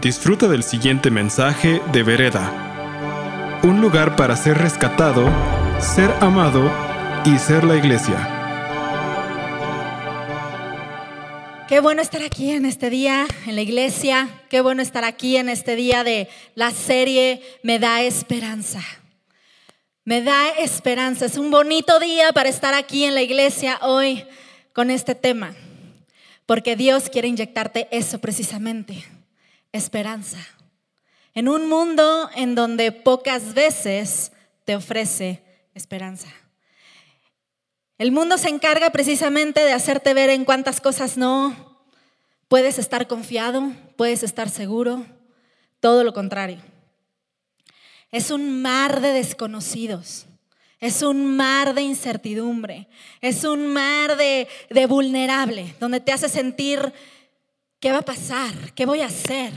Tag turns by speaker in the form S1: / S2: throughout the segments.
S1: Disfruta del siguiente mensaje de Vereda. Un lugar para ser rescatado, ser amado y ser la iglesia.
S2: Qué bueno estar aquí en este día, en la iglesia. Qué bueno estar aquí en este día de la serie Me da esperanza. Me da esperanza. Es un bonito día para estar aquí en la iglesia hoy con este tema. Porque Dios quiere inyectarte eso precisamente esperanza. En un mundo en donde pocas veces te ofrece esperanza. El mundo se encarga precisamente de hacerte ver en cuántas cosas no puedes estar confiado, puedes estar seguro, todo lo contrario. Es un mar de desconocidos, es un mar de incertidumbre, es un mar de, de vulnerable, donde te hace sentir ¿Qué va a pasar? ¿Qué voy a hacer?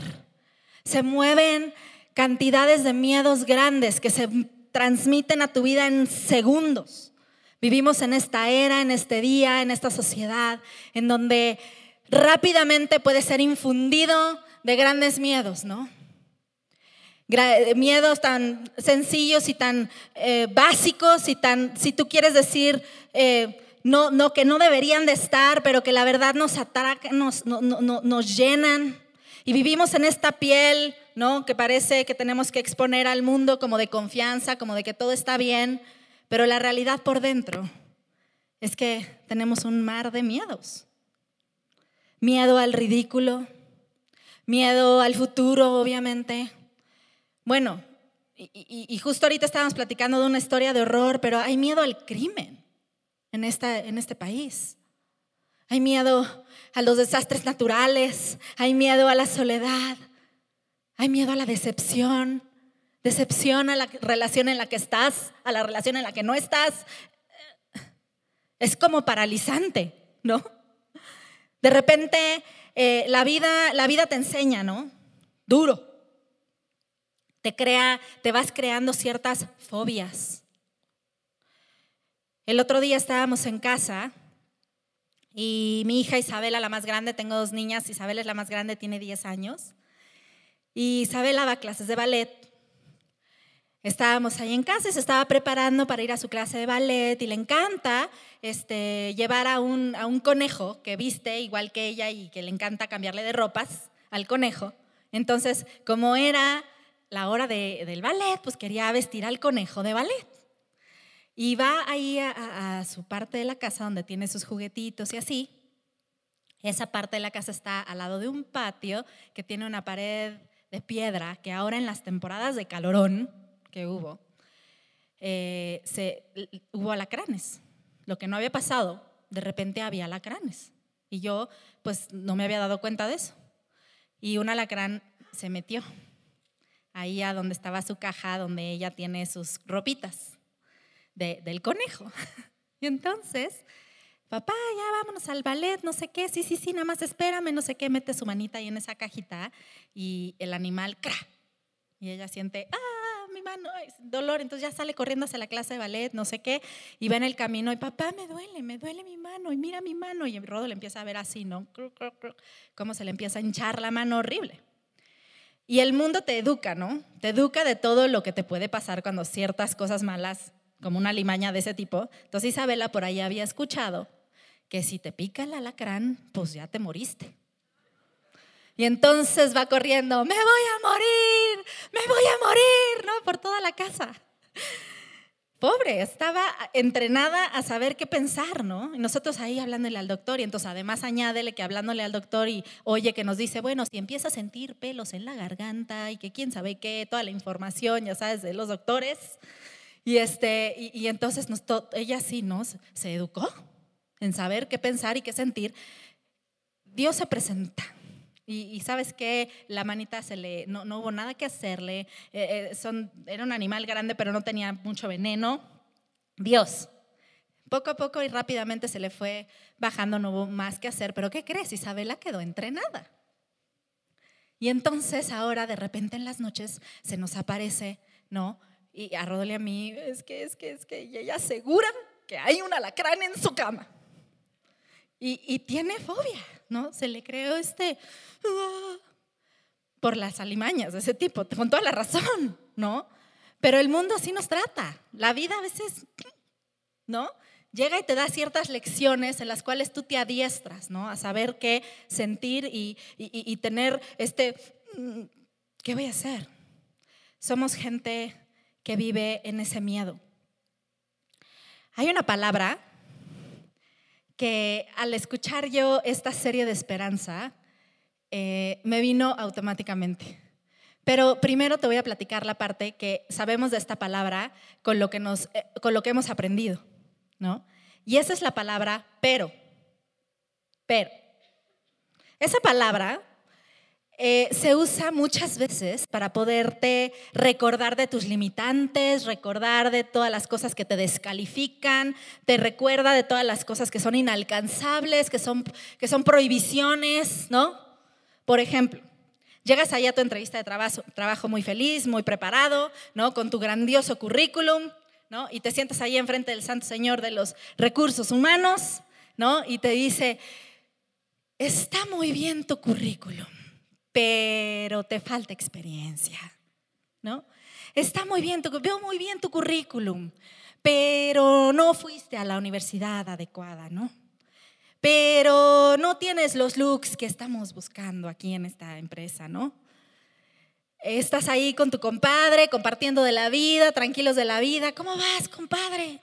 S2: Se mueven cantidades de miedos grandes que se transmiten a tu vida en segundos. Vivimos en esta era, en este día, en esta sociedad, en donde rápidamente puede ser infundido de grandes miedos, ¿no? Miedos tan sencillos y tan eh, básicos y tan, si tú quieres decir, eh, no, no, que no deberían de estar, pero que la verdad nos atracan, nos, nos llenan. Y vivimos en esta piel, ¿no? Que parece que tenemos que exponer al mundo como de confianza, como de que todo está bien, pero la realidad por dentro es que tenemos un mar de miedos. Miedo al ridículo, miedo al futuro, obviamente. Bueno, y, y justo ahorita estábamos platicando de una historia de horror, pero hay miedo al crimen en, esta, en este país. Hay miedo a los desastres naturales, hay miedo a la soledad, hay miedo a la decepción, decepción a la relación en la que estás, a la relación en la que no estás. Es como paralizante, ¿no? De repente eh, la, vida, la vida te enseña, ¿no? Duro. Te crea, te vas creando ciertas fobias el otro día estábamos en casa y mi hija Isabela, la más grande, tengo dos niñas, Isabela es la más grande, tiene 10 años, y Isabela va a clases de ballet. Estábamos ahí en casa y se estaba preparando para ir a su clase de ballet y le encanta este, llevar a un, a un conejo que viste igual que ella y que le encanta cambiarle de ropas al conejo. Entonces, como era la hora del ballet, pues quería vestir al conejo de ballet. Y va ahí a, su parte de la casa donde tiene sus juguetitos y así. Esa parte de la casa está al lado de un patio que tiene una pared de piedra que ahora en las temporadas de calorón que hubo, eh, se, hubo alacranes. Lo que no había pasado, de repente había alacranes. Y yo pues no me había dado cuenta de eso. Y un alacrán se metió ahí a donde estaba su caja, donde ella tiene sus ropitas del conejo. Y entonces, papá, ya vámonos al ballet, no sé qué, sí, sí, sí, nada más espérame, no sé qué, mete su manita ahí en esa cajita y el animal, ¡cra! Y ella siente, ¡ah, mi mano! Dolor, entonces ya sale corriendo hacia la clase de ballet, no sé qué, y va en el camino y papá, me duele, me duele mi mano, y mira mi mano, y Rodo le empieza a ver así, ¿no? Cómo se le empieza a hinchar la mano horrible. Y el mundo te educa, ¿no? Te educa de todo lo que te puede pasar cuando ciertas cosas malas como una limaña de ese tipo. Entonces Isabela por ahí había escuchado que si te pica el alacrán, pues ya te moriste. Y entonces va corriendo, me voy a morir, me voy a morir, ¿no? Por toda la casa. Pobre, estaba entrenada a saber qué pensar, ¿no? Y nosotros ahí hablándole al doctor, y entonces además añádele que hablándole al doctor y oye que nos dice, bueno, si empieza a sentir pelos en la garganta y que quién sabe qué, toda la información, ya sabes, de los doctores, y, este, y, entonces ella sí nos se educó en saber qué pensar y qué sentir. Dios se presenta. Y, sabes que la manita se le, no, no hubo nada que hacerle. Eh, eh, son, era un animal grande, pero no tenía mucho veneno. Dios. Poco a poco y rápidamente se le fue bajando, no hubo más que hacer. Pero ¿qué crees? Isabela quedó entrenada. Y entonces ahora de repente en las noches se nos aparece, ¿no? Y a a mí, es que, es que, es que, ella asegura que hay un alacrán en su cama. Y, y tiene fobia, ¿no? Se le creó este... Ah". por las alimañas de ese tipo, con toda la razón, ¿no? Pero el mundo así nos trata. La vida a veces, ¿no? Llega y te da ciertas lecciones en las cuales tú te adiestras, ¿no? A saber qué sentir y, y tener este, mm, ¿qué voy a hacer? Somos gente que vive en ese miedo. Hay una palabra que al escuchar yo esta serie de esperanza, eh, me vino automáticamente. Pero primero te voy a platicar la parte que sabemos de esta palabra con lo que, nos, eh, con lo que hemos aprendido, ¿no? Y esa es la palabra pero. Pero. Esa palabra eh, se usa muchas veces para poderte recordar de tus limitantes, recordar de todas las cosas que te descalifican, te recuerda de todas las cosas que son inalcanzables, que son, que son prohibiciones, ¿no? Por ejemplo, llegas allá a tu entrevista de trabajo, trabajo muy feliz, muy preparado, ¿no? Con tu grandioso currículum, ¿no? Y te sientas ahí enfrente del Santo Señor de los Recursos Humanos, ¿no? Y te dice, está muy bien tu currículum pero te falta experiencia, ¿no? Está muy bien, veo muy bien tu currículum, pero no fuiste a la universidad adecuada, ¿no? Pero no tienes los looks que estamos buscando aquí en esta empresa, ¿no? Estás ahí con tu compadre, compartiendo de la vida, tranquilos de la vida. ¿Cómo vas, compadre?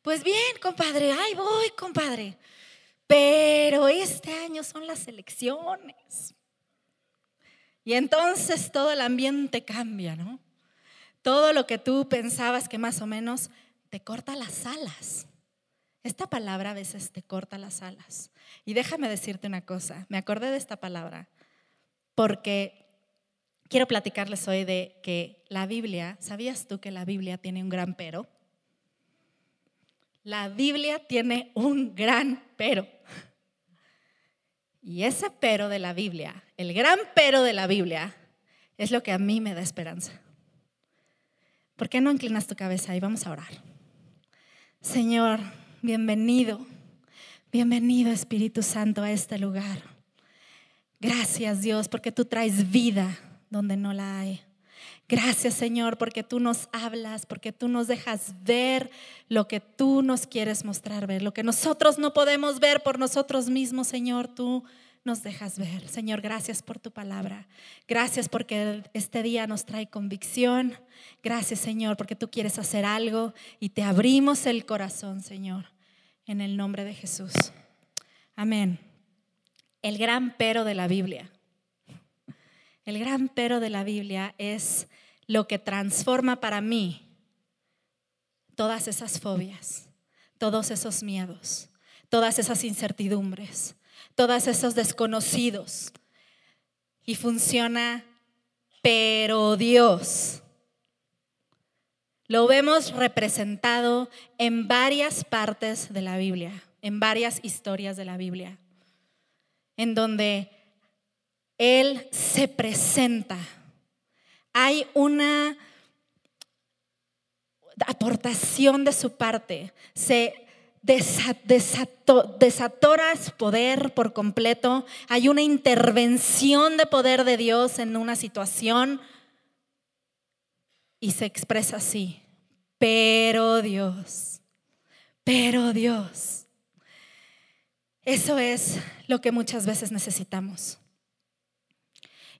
S2: Pues bien, compadre, ahí voy, compadre. Pero este año son las elecciones. Y entonces todo el ambiente cambia, ¿no? Todo lo que tú pensabas que más o menos te corta las alas. Esta palabra a veces te corta las alas. Y déjame decirte una cosa, me acordé de esta palabra porque quiero platicarles hoy de que la Biblia, ¿sabías tú que la Biblia tiene un gran pero? La Biblia tiene un gran pero. Y ese pero de la Biblia, el gran pero de la Biblia, es lo que a mí me da esperanza. ¿Por qué no inclinas tu cabeza y vamos a orar? Señor, bienvenido, bienvenido Espíritu Santo a este lugar. Gracias Dios porque tú traes vida donde no la hay. Gracias Señor porque tú nos hablas, porque tú nos dejas ver lo que tú nos quieres mostrar ver, lo que nosotros no podemos ver por nosotros mismos, Señor, tú nos dejas ver. Señor, gracias por tu palabra. Gracias porque este día nos trae convicción. Gracias Señor porque tú quieres hacer algo y te abrimos el corazón, Señor, en el nombre de Jesús. Amén. El gran pero de la Biblia. El gran pero de la Biblia es lo que transforma para mí todas esas fobias, todos esos miedos, todas esas incertidumbres, todos esos desconocidos. Y funciona, pero Dios. Lo vemos representado en varias partes de la Biblia, en varias historias de la Biblia, en donde él se presenta. Hay una aportación de su parte. Se desatoras poder por completo. Hay una intervención de poder de Dios en una situación y se expresa así. Pero Dios, pero Dios. Eso es lo que muchas veces necesitamos.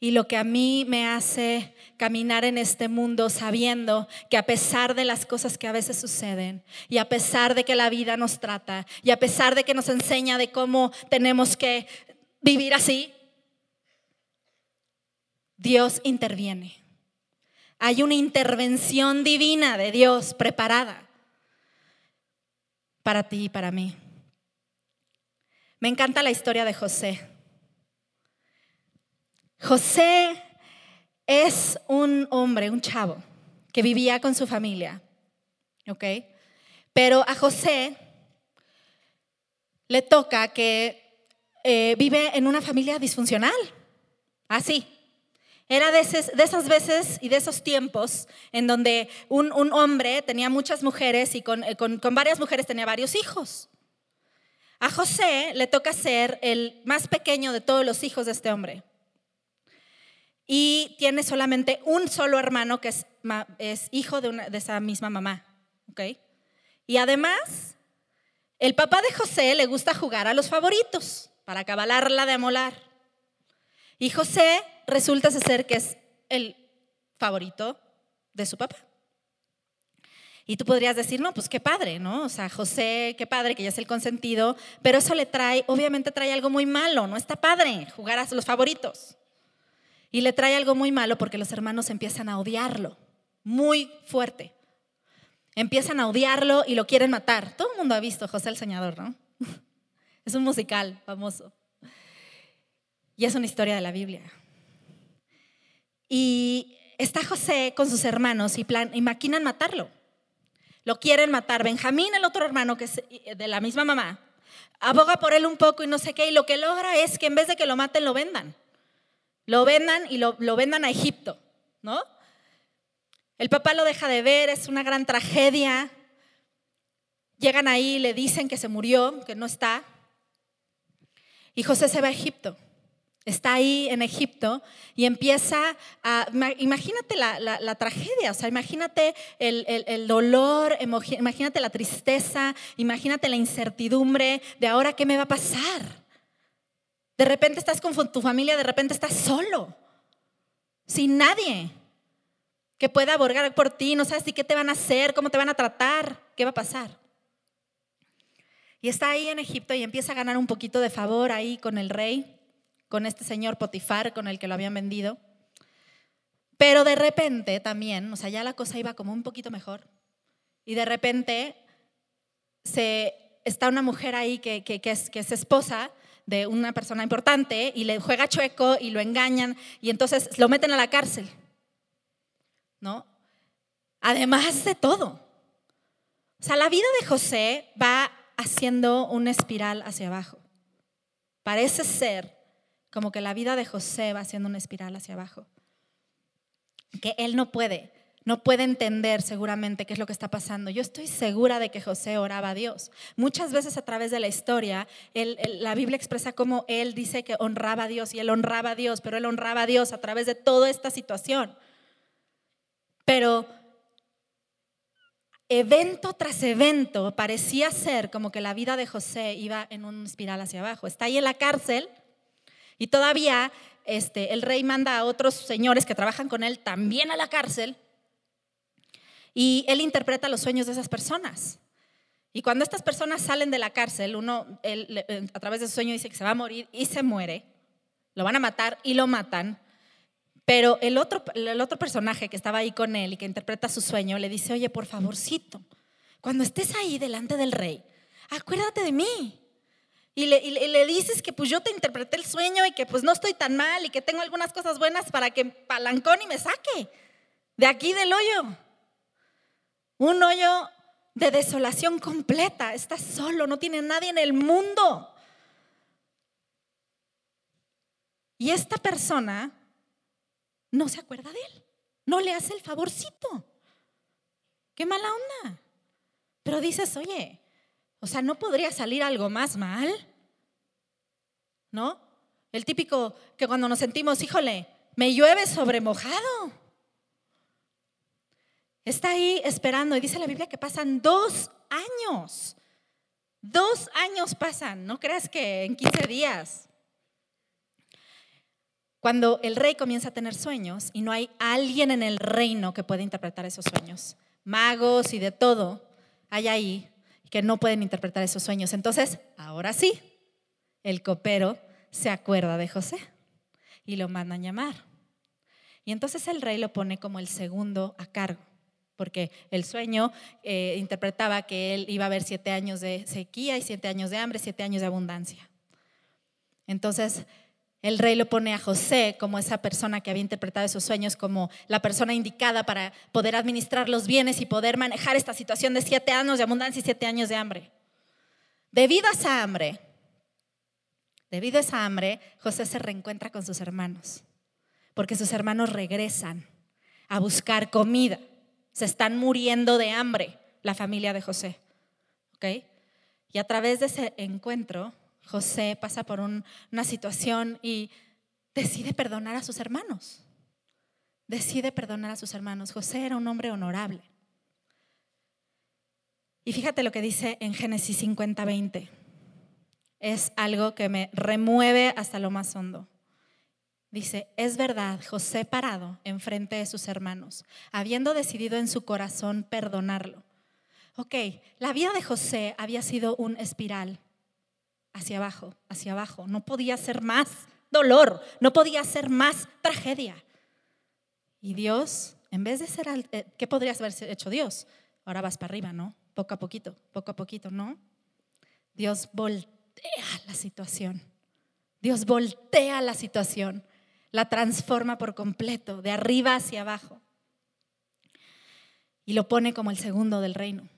S2: Y lo que a mí me hace caminar en este mundo sabiendo que a pesar de las cosas que a veces suceden y a pesar de que la vida nos trata y a pesar de que nos enseña de cómo tenemos que vivir así, Dios interviene. Hay una intervención divina de Dios preparada para ti y para mí. Me encanta la historia de José. José es un hombre, un chavo, que vivía con su familia, ¿ok? Pero a José le toca que eh, vive en una familia disfuncional, así. Era de, esas veces y de esos tiempos en donde un, hombre tenía muchas mujeres y con, con varias mujeres tenía varios hijos. A José le toca ser el más pequeño de todos los hijos de este hombre. Y tiene solamente un solo hermano que es, hijo de, esa misma mamá. ¿okay? Y además, el papá de José le gusta jugar a los favoritos para cabalarla de amolar. Y José resulta ser que es el favorito de su papá. Y tú podrías decir, no, pues qué padre, ¿no? O sea, José, qué padre que ya es el consentido, pero eso le trae, obviamente trae algo muy malo, no está padre jugar a los favoritos. Y le trae algo muy malo porque los hermanos empiezan a odiarlo, muy fuerte. Empiezan a odiarlo y lo quieren matar. Todo el mundo ha visto José el Soñador, ¿no? Es un musical famoso. Y es una historia de la Biblia. Y está José con sus hermanos y, plan, y maquinan matarlo. Lo quieren matar. Benjamín, el otro hermano que es de la misma mamá, aboga por él un poco y no sé qué. Y lo que logra es que en vez de que lo maten, lo vendan. Lo vendan y lo, vendan a Egipto, ¿no? El papá lo deja de ver, es una gran tragedia. Llegan ahí, le dicen que se murió, que no está. Y José se va a Egipto está ahí en Egipto y empieza a, imagínate la, tragedia, o sea, imagínate el, dolor, imagínate la tristeza, imagínate la incertidumbre de ahora qué me va a pasar. De repente estás con tu familia, de repente estás solo, sin nadie que pueda aborgar por ti, no sabes si qué te van a hacer, cómo te van a tratar, qué va a pasar. Y está ahí en Egipto y empieza a ganar un poquito de favor ahí con el rey con este señor Potifar con el que lo habían vendido. Pero de repente también, o sea, ya la cosa iba como un poquito mejor. Y de repente se, está una mujer ahí que, que, es, que es esposa de una persona importante y le juega chueco y lo engañan y entonces lo meten a la cárcel. ¿No? Además de todo. O sea, la vida de José va haciendo una espiral hacia abajo. Parece ser como que la vida de José va haciendo una espiral hacia abajo. Que él no puede, no puede entender seguramente qué es lo que está pasando. Yo estoy segura de que José oraba a Dios. Muchas veces a través de la historia, la Biblia expresa cómo él dice que honraba a Dios y él honraba a Dios, pero él honraba a Dios a través de toda esta situación. Pero evento tras evento parecía ser como que la vida de José iba en una espiral hacia abajo. Está ahí en la cárcel y todavía este, el rey manda a otros señores que trabajan con él también a la cárcel y él interpreta los sueños de esas personas. Y cuando estas personas salen de la cárcel, uno a través de su sueño dice que se va a morir y se muere, lo van a matar y lo matan. Pero el otro, el otro personaje que estaba ahí con él y que interpreta su sueño le dice, oye, por favorcito, cuando estés ahí delante del rey, acuérdate de mí y le, dices que pues yo te interpreté el sueño y que pues no estoy tan mal y que tengo algunas cosas buenas para que palancón y me saque de aquí del hoyo. Un hoyo de desolación completa. Estás solo, no tiene nadie en el mundo. Y esta persona no se acuerda de él. No le hace el favorcito. Qué mala onda. Pero dices, oye, o sea, ¿no podría salir algo más mal? ¿No? El típico que cuando nos sentimos, híjole, me llueve sobre mojado. Está ahí esperando y dice la Biblia que pasan dos años. Dos años pasan, no creas que en 15 días. Cuando el rey comienza a tener sueños y no hay alguien en el reino que pueda interpretar esos sueños, magos y de todo, hay ahí que no pueden interpretar esos sueños. Entonces, ahora sí, el copero se acuerda de José y lo mandan llamar. Y entonces el rey lo pone como el segundo a cargo, porque el sueño eh, interpretaba que él iba a haber siete años de sequía y siete años de hambre, siete años de abundancia. Entonces el rey lo pone a José como esa persona que había interpretado esos sueños, como la persona indicada para poder administrar los bienes y poder manejar esta situación de siete años de abundancia y siete años de hambre. Debido a esa hambre, debido a esa hambre, José se reencuentra con sus hermanos, porque sus hermanos regresan a buscar comida. Se están muriendo de hambre la familia de José. ¿ok? Y a través de ese encuentro, José pasa por una situación y decide perdonar a sus hermanos. decide perdonar a sus hermanos. José era un hombre honorable. Y fíjate lo que dice en Génesis 50, 20. Es algo que me remueve hasta lo más hondo. Dice, es verdad, José parado enfrente de sus hermanos, habiendo decidido en su corazón perdonarlo. Ok, la vida de José había sido un espiral hacia abajo, hacia abajo. No podía ser más dolor, no podía ser más tragedia. Y Dios, en vez de ser, eh, ¿qué podrías haber hecho Dios? Ahora vas para arriba, ¿no? Poco a poquito, poco a poquito, ¿no? Dios voltea la situación. Dios voltea la situación, la transforma por completo, de arriba hacia abajo. Y lo pone como el segundo del reino.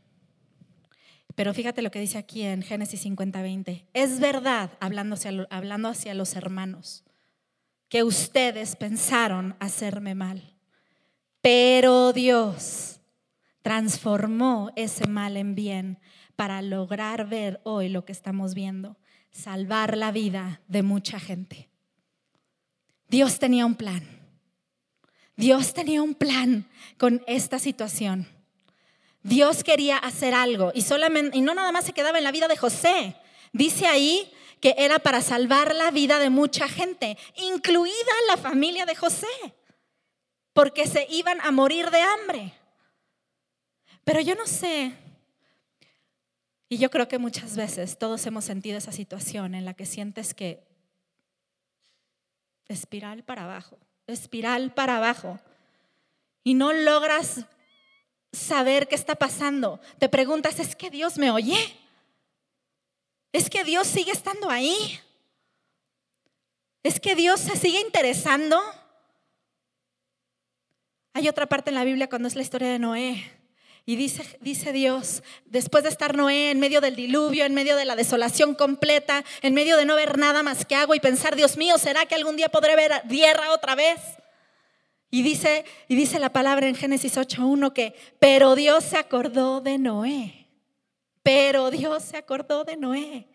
S2: Pero fíjate lo que dice aquí en Génesis 50, 20. Es verdad, hablando hacia los hermanos, que ustedes pensaron hacerme mal. Pero Dios transformó ese mal en bien para lograr ver hoy lo que estamos viendo, salvar la vida de mucha gente. Dios tenía un plan. Dios tenía un plan con esta situación. Dios quería hacer algo y solamente y no nada más se quedaba en la vida de José. Dice ahí que era para salvar la vida de mucha gente, incluida la familia de José, porque se iban a morir de hambre. Pero yo no sé, y yo creo que muchas veces todos hemos sentido esa situación en la que sientes que espiral para abajo, espiral para abajo, y no logras saber qué está pasando. Te preguntas, ¿es que Dios me oye? ¿Es que Dios sigue estando ahí? ¿Es que Dios se sigue interesando? Hay otra parte en la Biblia cuando es la historia de Noé. Y dice, dice Dios, después de estar Noé en medio del diluvio, en medio de la desolación completa, en medio de no ver nada más que agua y pensar, Dios mío, ¿será que algún día podré ver tierra otra vez? Y dice, y dice la palabra en Génesis 8.1 que, pero Dios se acordó de Noé. Pero Dios se acordó de Noé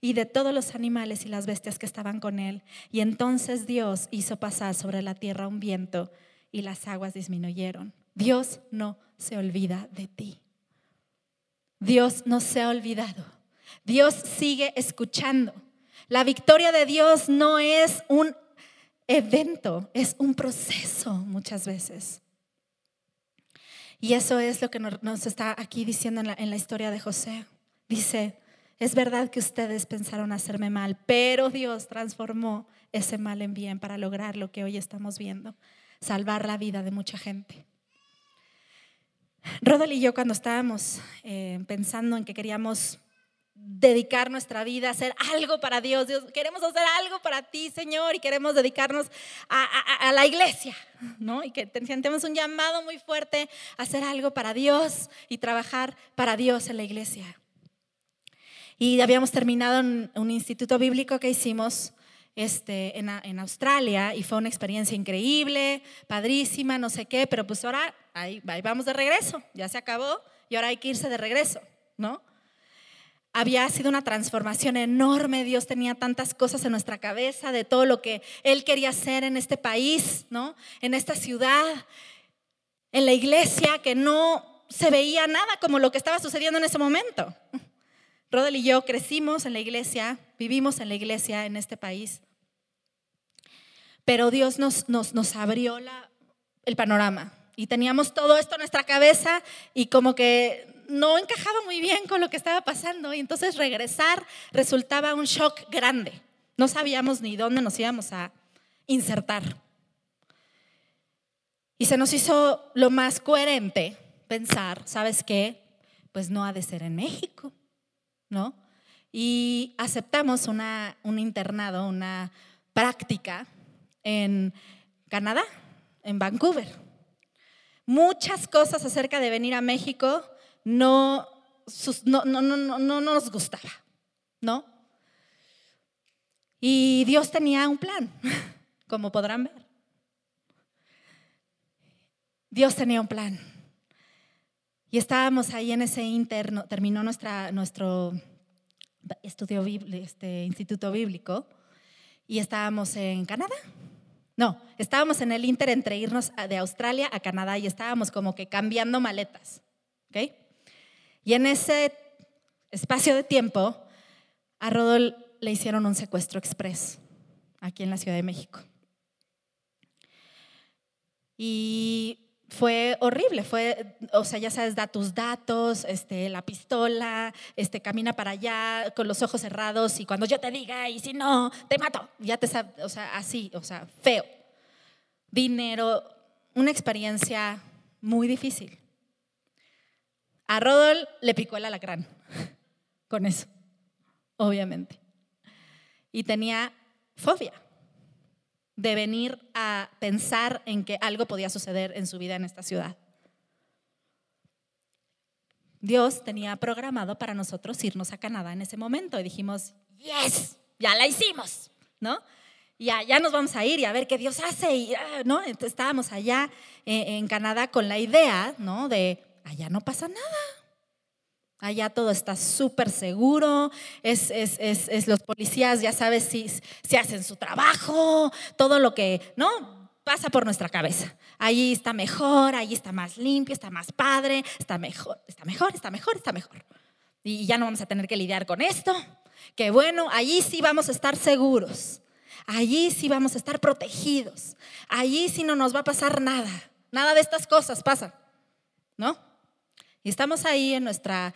S2: y de todos los animales y las bestias que estaban con él. Y entonces Dios hizo pasar sobre la tierra un viento y las aguas disminuyeron. Dios no se olvida de ti. Dios no se ha olvidado. Dios sigue escuchando. La victoria de Dios no es un evento, es un proceso muchas veces. Y eso es lo que nos está aquí diciendo en la, historia de José. Dice, es verdad que ustedes pensaron hacerme mal, pero Dios transformó ese mal en bien para lograr lo que hoy estamos viendo, salvar la vida de mucha gente. Rodel y yo cuando estábamos eh, pensando en que queríamos dedicar nuestra vida a hacer algo para Dios. Dios, queremos hacer algo para ti, Señor, y queremos dedicarnos a, la iglesia, ¿no? Y que sentimos un llamado muy fuerte a hacer algo para Dios y trabajar para Dios en la iglesia. Y habíamos terminado en un instituto bíblico que hicimos este, en, Australia y fue una experiencia increíble, padrísima, no sé qué, pero pues ahora ahí, vamos de regreso, ya se acabó y ahora hay que irse de regreso, ¿no? había sido una transformación enorme. Dios tenía tantas cosas en nuestra cabeza de todo lo que Él quería hacer en este país, ¿no? En esta ciudad, en la iglesia, que no se veía nada como lo que estaba sucediendo en ese momento. Rodel y yo crecimos en la iglesia, vivimos en la iglesia en este país, pero Dios nos, nos, nos abrió la, el panorama y teníamos todo esto en nuestra cabeza y como que no encajaba muy bien con lo que estaba pasando y entonces regresar resultaba un shock grande. No sabíamos ni dónde nos íbamos a insertar. Y se nos hizo lo más coherente pensar, ¿sabes qué? Pues no ha de ser en México, ¿no? Y aceptamos una, un internado, una práctica en Canadá, en Vancouver. Muchas cosas acerca de venir a México no, no, no, no, no nos gustaba, ¿no? Y Dios tenía un plan, como podrán ver. Dios tenía un plan. Y estábamos ahí en ese interno, terminó nuestra, nuestro estudio, este instituto bíblico, y estábamos en Canadá, No, estábamos en el Inter entre irnos de Australia a Canadá y estábamos como que cambiando maletas. Y en ese espacio de tiempo, a Rodol le hicieron un secuestro express aquí en la Ciudad de México. Y fue horrible, fue, o sea, ya sabes, da tus datos, este, la pistola, este, camina para allá con los ojos cerrados y cuando yo te diga y si no, te mato, ya te o sea, así, o sea, feo. Dinero, una experiencia muy difícil. A Rodol le picó el alacrán con eso, obviamente. Y tenía fobia de venir a pensar en que algo podía suceder en su vida en esta ciudad. Dios tenía programado para nosotros irnos a Canadá en ese momento y dijimos, yes, ya la hicimos, ¿no? Ya, ya nos vamos a ir y a ver qué Dios hace, y, ah, ¿no? Estábamos allá eh, en Canadá con la idea, ¿no? De, allá no pasa nada, Allá todo está súper seguro, es, es, los policías, ya sabes, si, si hacen su trabajo, todo lo que, ¿no? Pasa por nuestra cabeza. Allí está mejor, allí está más limpio, está más padre, está mejor, está mejor, está mejor, está mejor. Y ya no vamos a tener que lidiar con esto. Que bueno, allí sí vamos a estar seguros. Allí sí vamos a estar protegidos. Allí sí no nos va a pasar nada. Nada de estas cosas pasa, ¿no? Y estamos ahí en nuestra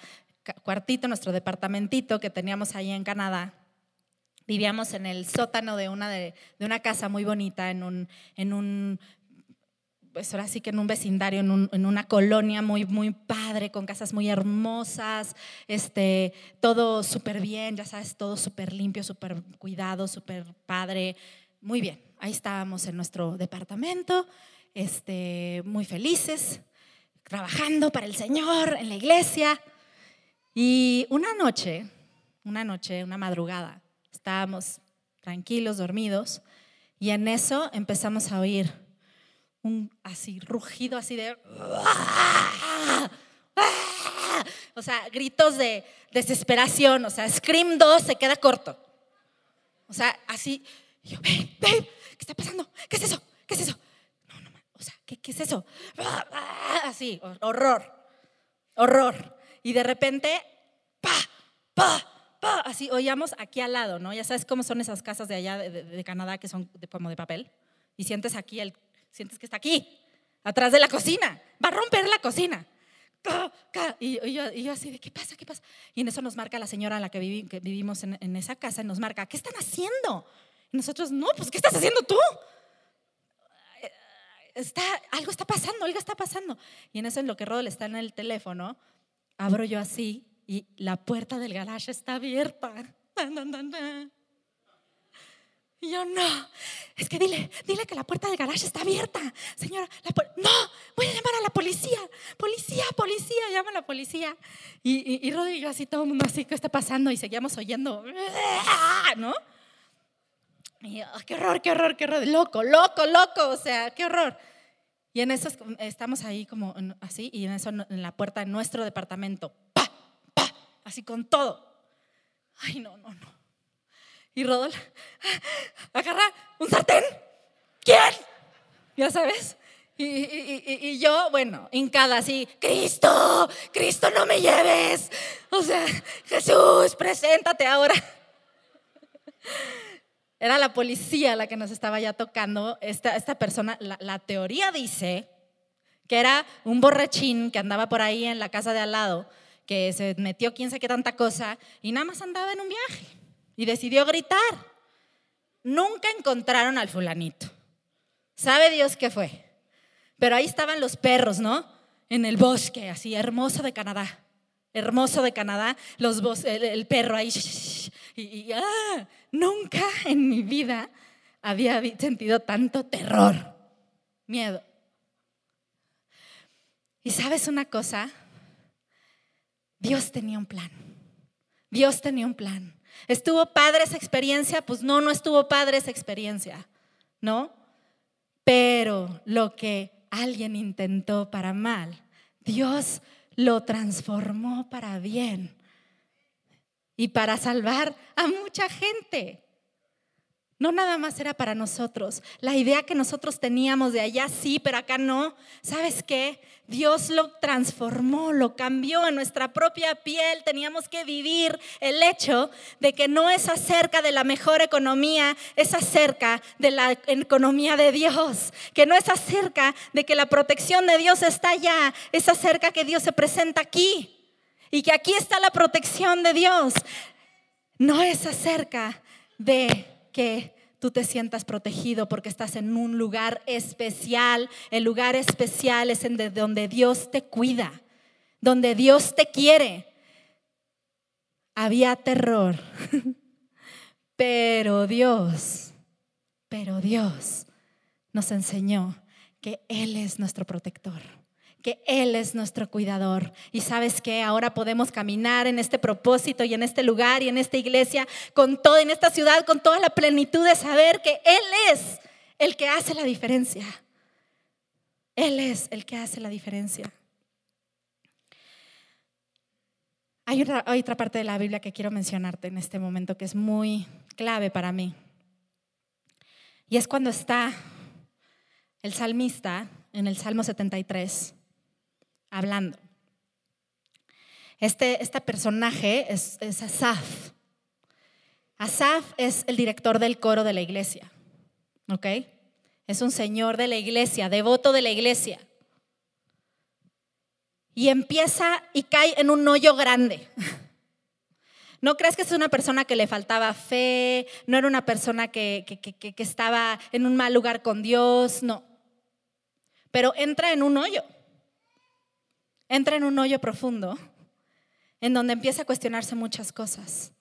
S2: cuartito, nuestro departamentito que teníamos ahí en Canadá. Vivíamos en el sótano de una, de, una casa muy bonita, en un, en un, pues ahora sí que en un vecindario, en, una colonia muy, muy padre, con casas muy hermosas, este, todo súper bien, ya sabes, todo súper limpio, súper cuidado, súper padre. Muy bien, ahí estábamos en nuestro departamento, este, muy felices trabajando para el Señor en la iglesia. Y una noche, una noche, una madrugada, estábamos tranquilos, dormidos, y en eso empezamos a oír un así rugido así de o sea, gritos de desesperación, o sea, Scream 2 se queda corto. O sea, así, yo, babe, babe, ¿qué está pasando? ¿Qué es eso? ¿Qué es eso? ¿Qué, qué es eso? Así, horror, horror. Y de repente, pa, pa, pa, así oíamos aquí al lado, ¿no? Ya sabes cómo son esas casas de allá de, Canadá que son como de papel. Y sientes aquí, el, sientes que está aquí, atrás de la cocina. Va a romper la cocina. Y, yo, y, yo, así de, ¿qué pasa? ¿Qué pasa? Y en eso nos marca la señora a la que, vivimos en, en, esa casa, nos marca, ¿qué están haciendo? Y nosotros, no, pues, ¿qué estás haciendo tú? Está, algo está pasando, algo está pasando. Y en eso, en lo que Rodol está en el teléfono, abro yo así y la puerta del garage está abierta. Y yo, no, es que dile, dile que la puerta del garage está abierta. Señora, no, voy a llamar a la policía. Policía, policía, llama a la policía. Y, y, y yo así, todo el mundo así, ¿qué está pasando? Y seguíamos oyendo, ¿no? Y ah, qué horror, qué horror, qué horror, loco, loco, loco, o sea, qué horror. Y en eso estamos ahí como así, y en eso en la puerta de nuestro departamento, pa, pa, así con todo. Ay, no, no, no. Y Rodolfo, agarra un sartén. ¿Quién? Ya sabes. Y, y, y, yo, bueno, hincada así, Cristo, Cristo, no me lleves. O sea, Jesús, preséntate ahora. Era la policía la que nos estaba ya tocando. Esta, esta persona, la, teoría dice que era un borrachín que andaba por ahí en la casa de al lado, que se metió quién sabe qué tanta cosa y nada más andaba en un viaje y decidió gritar. Nunca encontraron al fulanito. ¿Sabe Dios qué fue? Pero ahí estaban los perros, ¿no? En el bosque, así hermoso de Canadá. Hermoso de Canadá, los el, perro ahí y, ah, nunca en mi vida había sentido tanto terror, miedo. Y sabes una cosa, Dios tenía un plan. Dios tenía un plan. ¿Estuvo padre esa experiencia? Pues no, no estuvo padre esa experiencia, ¿no? Pero lo que alguien intentó para mal, Dios lo transformó para bien y para salvar a mucha gente. No nada más era para nosotros. La idea que nosotros teníamos de allá sí, pero acá no. ¿Sabes qué? Dios lo transformó, lo cambió en nuestra propia piel. Teníamos que vivir el hecho de que no es acerca de la mejor economía, es acerca de la economía de Dios. Que no es acerca de que la protección de Dios está allá, es acerca que Dios se presenta aquí. Y que aquí está la protección de Dios. No es acerca de que tú te sientas protegido porque estás en un lugar especial. El lugar especial es en donde Dios te cuida, donde Dios te quiere. Había terror, pero Dios, pero Dios nos enseñó que Él es nuestro protector que Él es nuestro cuidador. Y sabes que ahora podemos caminar en este propósito y en este lugar y en esta iglesia, con todo, en esta ciudad, con toda la plenitud de saber que Él es el que hace la diferencia. Él es el que hace la diferencia. Hay otra, hay otra parte de la Biblia que quiero mencionarte en este momento que es muy clave para mí. Y es cuando está el salmista en el Salmo 73 hablando. Este, este personaje es, Asaf. Asaf es el director del coro de la iglesia, ¿ok? Es un señor de la iglesia, devoto de la iglesia. Y empieza y cae en un hoyo grande. No crees que es una persona que le faltaba fe, no era una persona que, que, estaba en un mal lugar con Dios, no. Pero entra en un hoyo entra en un hoyo profundo en donde empieza a cuestionarse muchas cosas.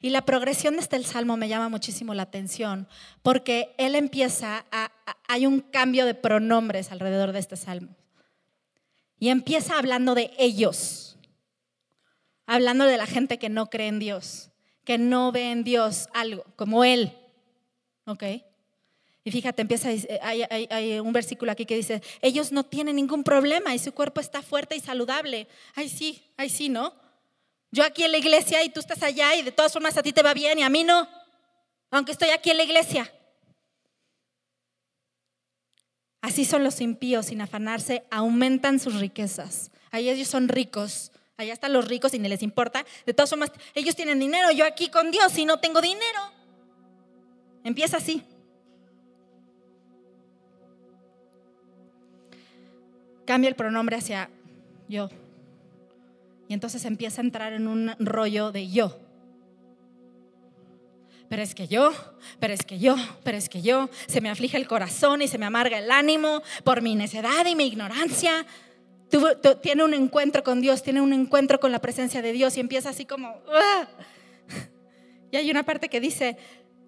S2: Y la progresión de este salmo me llama muchísimo la atención porque él empieza a, hay un cambio de pronombres alrededor de este salmo. Y empieza hablando de ellos, hablando de la gente que no cree en Dios, que no ve en Dios algo, como él. ¿Ok? Y fíjate, empieza, hay, hay, un versículo aquí que dice, ellos no tienen ningún problema y su cuerpo está fuerte y saludable. Ay, sí, ay, sí, ¿no? Yo aquí en la iglesia y tú estás allá y de todas formas a ti te va bien y a mí no, aunque estoy aquí en la iglesia. Así son los impíos, sin afanarse, aumentan sus riquezas. Ahí ellos son ricos, allá están los ricos y ni les importa. De todas formas, ellos tienen dinero, yo aquí con Dios y no tengo dinero. Empieza así. Cambia el pronombre hacia yo. Y entonces empieza a entrar en un rollo de yo. Pero es que yo, pero es que yo, pero es que yo, se me aflige el corazón y se me amarga el ánimo por mi necedad y mi ignorancia. tiene un encuentro con Dios, tiene un encuentro con la presencia de Dios y empieza así como... Y hay una parte que dice,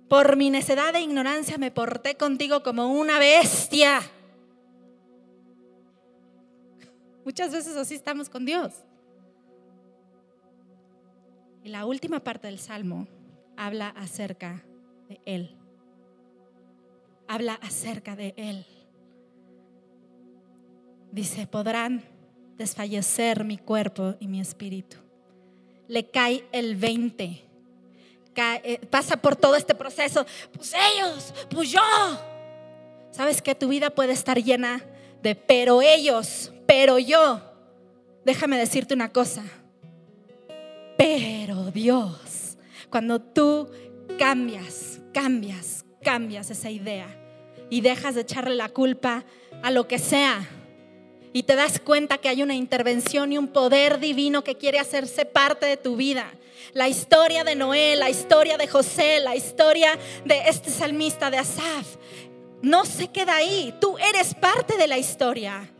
S2: por mi necedad e ignorancia me porté contigo como una bestia. Muchas veces así estamos con Dios. Y la última parte del Salmo habla acerca de Él. Habla acerca de Él. Dice, podrán desfallecer mi cuerpo y mi espíritu. Le cae el 20. Eh, pasa por todo este proceso. Pues ellos, pues yo. ¿Sabes que tu vida puede estar llena de pero ellos, pero yo, déjame decirte una cosa, pero Dios, cuando tú cambias, cambias, cambias esa idea y dejas de echarle la culpa a lo que sea y te das cuenta que hay una intervención y un poder divino que quiere hacerse parte de tu vida. La historia de Noé, la historia de José, la historia de este salmista de Asaf, no se queda ahí. Tú eres parte de la historia.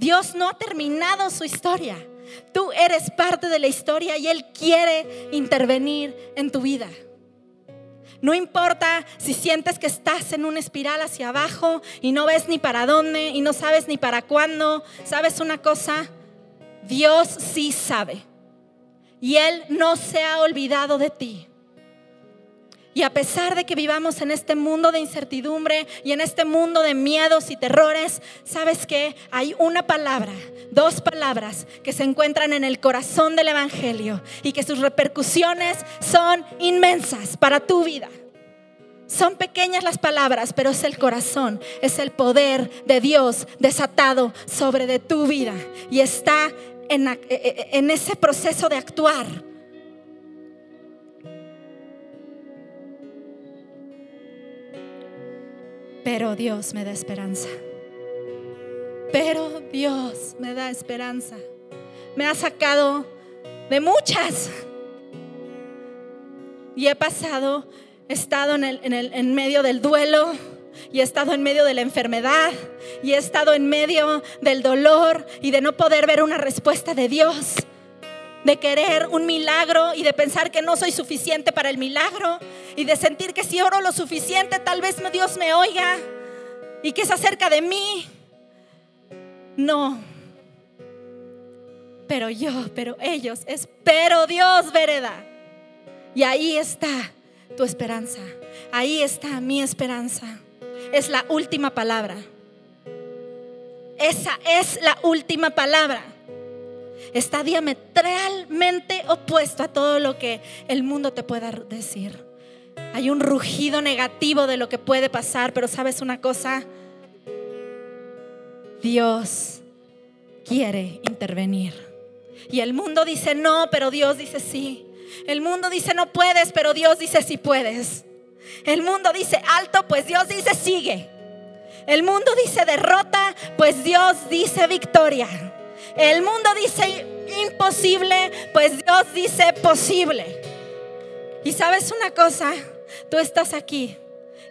S2: Dios no ha terminado su historia. Tú eres parte de la historia y Él quiere intervenir en tu vida. No importa si sientes que estás en una espiral hacia abajo y no ves ni para dónde y no sabes ni para cuándo. ¿Sabes una cosa? Dios sí sabe. Y Él no se ha olvidado de ti. Y a pesar de que vivamos en este mundo de incertidumbre y en este mundo de miedos y terrores, ¿sabes que Hay una palabra, dos palabras que se encuentran en el corazón del Evangelio y que sus repercusiones son inmensas para tu vida. Son pequeñas las palabras, pero es el corazón, es el poder de Dios desatado sobre de tu vida y está en, en ese proceso de actuar. Pero Dios me da esperanza. Pero Dios me da esperanza. Me ha sacado de muchas. Y he pasado he estado en, el, en, medio del duelo, y he estado en medio de la enfermedad, y he estado en medio del dolor y de no poder ver una respuesta de Dios, de querer un milagro y de pensar que no soy suficiente para el milagro, y de sentir que si oro lo suficiente, tal vez Dios me oiga y que es acerca de mí. No. Pero yo, pero ellos, espero Dios, vereda. Y ahí está tu esperanza. Ahí está mi esperanza. Es la última palabra. Esa es la última palabra. Está diametralmente opuesto a todo lo que el mundo te pueda decir. Hay un rugido negativo de lo que puede pasar, pero sabes una cosa, Dios quiere intervenir. Y el mundo dice no, pero Dios dice sí. El mundo dice no puedes, pero Dios dice sí puedes. El mundo dice alto, pues Dios dice sigue. El mundo dice derrota, pues Dios dice victoria. El mundo dice imposible, pues Dios dice posible. Y sabes una cosa, tú estás aquí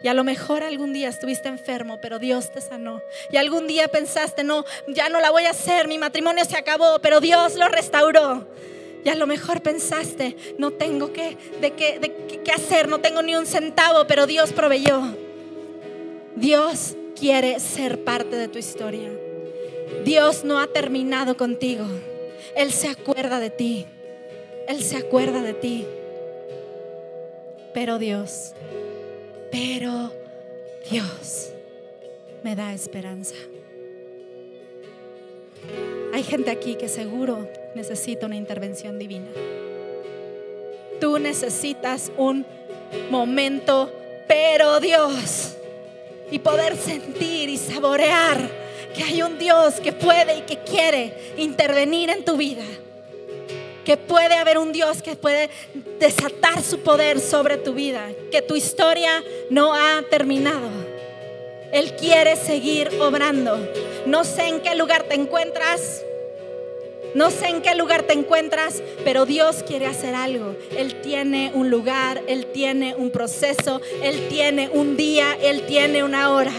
S2: y a lo mejor algún día estuviste enfermo, pero Dios te sanó. Y algún día pensaste, no, ya no la voy a hacer, mi matrimonio se acabó, pero Dios lo restauró. Y a lo mejor pensaste, no tengo que, de qué, de qué hacer, no tengo ni un centavo, pero Dios proveyó. Dios quiere ser parte de tu historia. Dios no ha terminado contigo. Él se acuerda de ti. Él se acuerda de ti. Pero Dios, pero Dios me da esperanza. Hay gente aquí que seguro necesita una intervención divina. Tú necesitas un momento, pero Dios, y poder sentir y saborear que hay un Dios que puede y que quiere intervenir en tu vida. Que puede haber un Dios que puede desatar su poder sobre tu vida. Que tu historia no ha terminado. Él quiere seguir obrando. No sé en qué lugar te encuentras. No sé en qué lugar te encuentras, pero Dios quiere hacer algo. Él tiene un lugar, Él tiene un proceso, Él tiene un día, Él tiene una hora.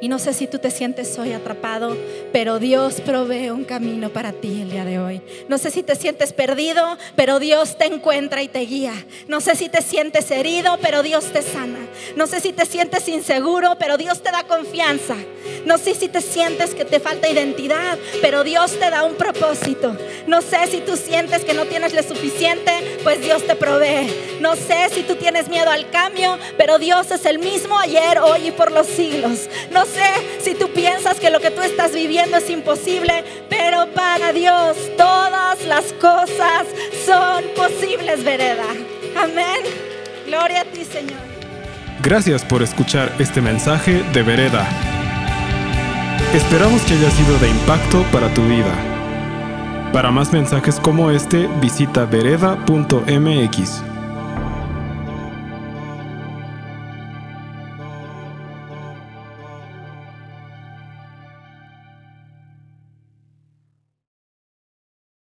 S2: Y no sé si tú te sientes hoy atrapado, pero Dios provee un camino para ti el día de hoy. No sé si te sientes perdido, pero Dios te encuentra y te guía. No sé si te sientes herido, pero Dios te sana. No sé si te sientes inseguro, pero Dios te da confianza. No sé si te sientes que te falta identidad, pero Dios te da un propósito. No sé si tú sientes que no tienes lo suficiente, pues Dios te provee. No sé si tú tienes miedo al cambio, pero Dios es el mismo ayer, hoy y por los siglos. No sé si tú piensas que lo que tú estás viviendo es imposible, pero para Dios todas las cosas son posibles, vereda. Amén. Gloria a ti, Señor.
S1: Gracias por escuchar este mensaje de Vereda. Esperamos que haya sido de impacto para tu vida. Para más mensajes como este, visita vereda.mx.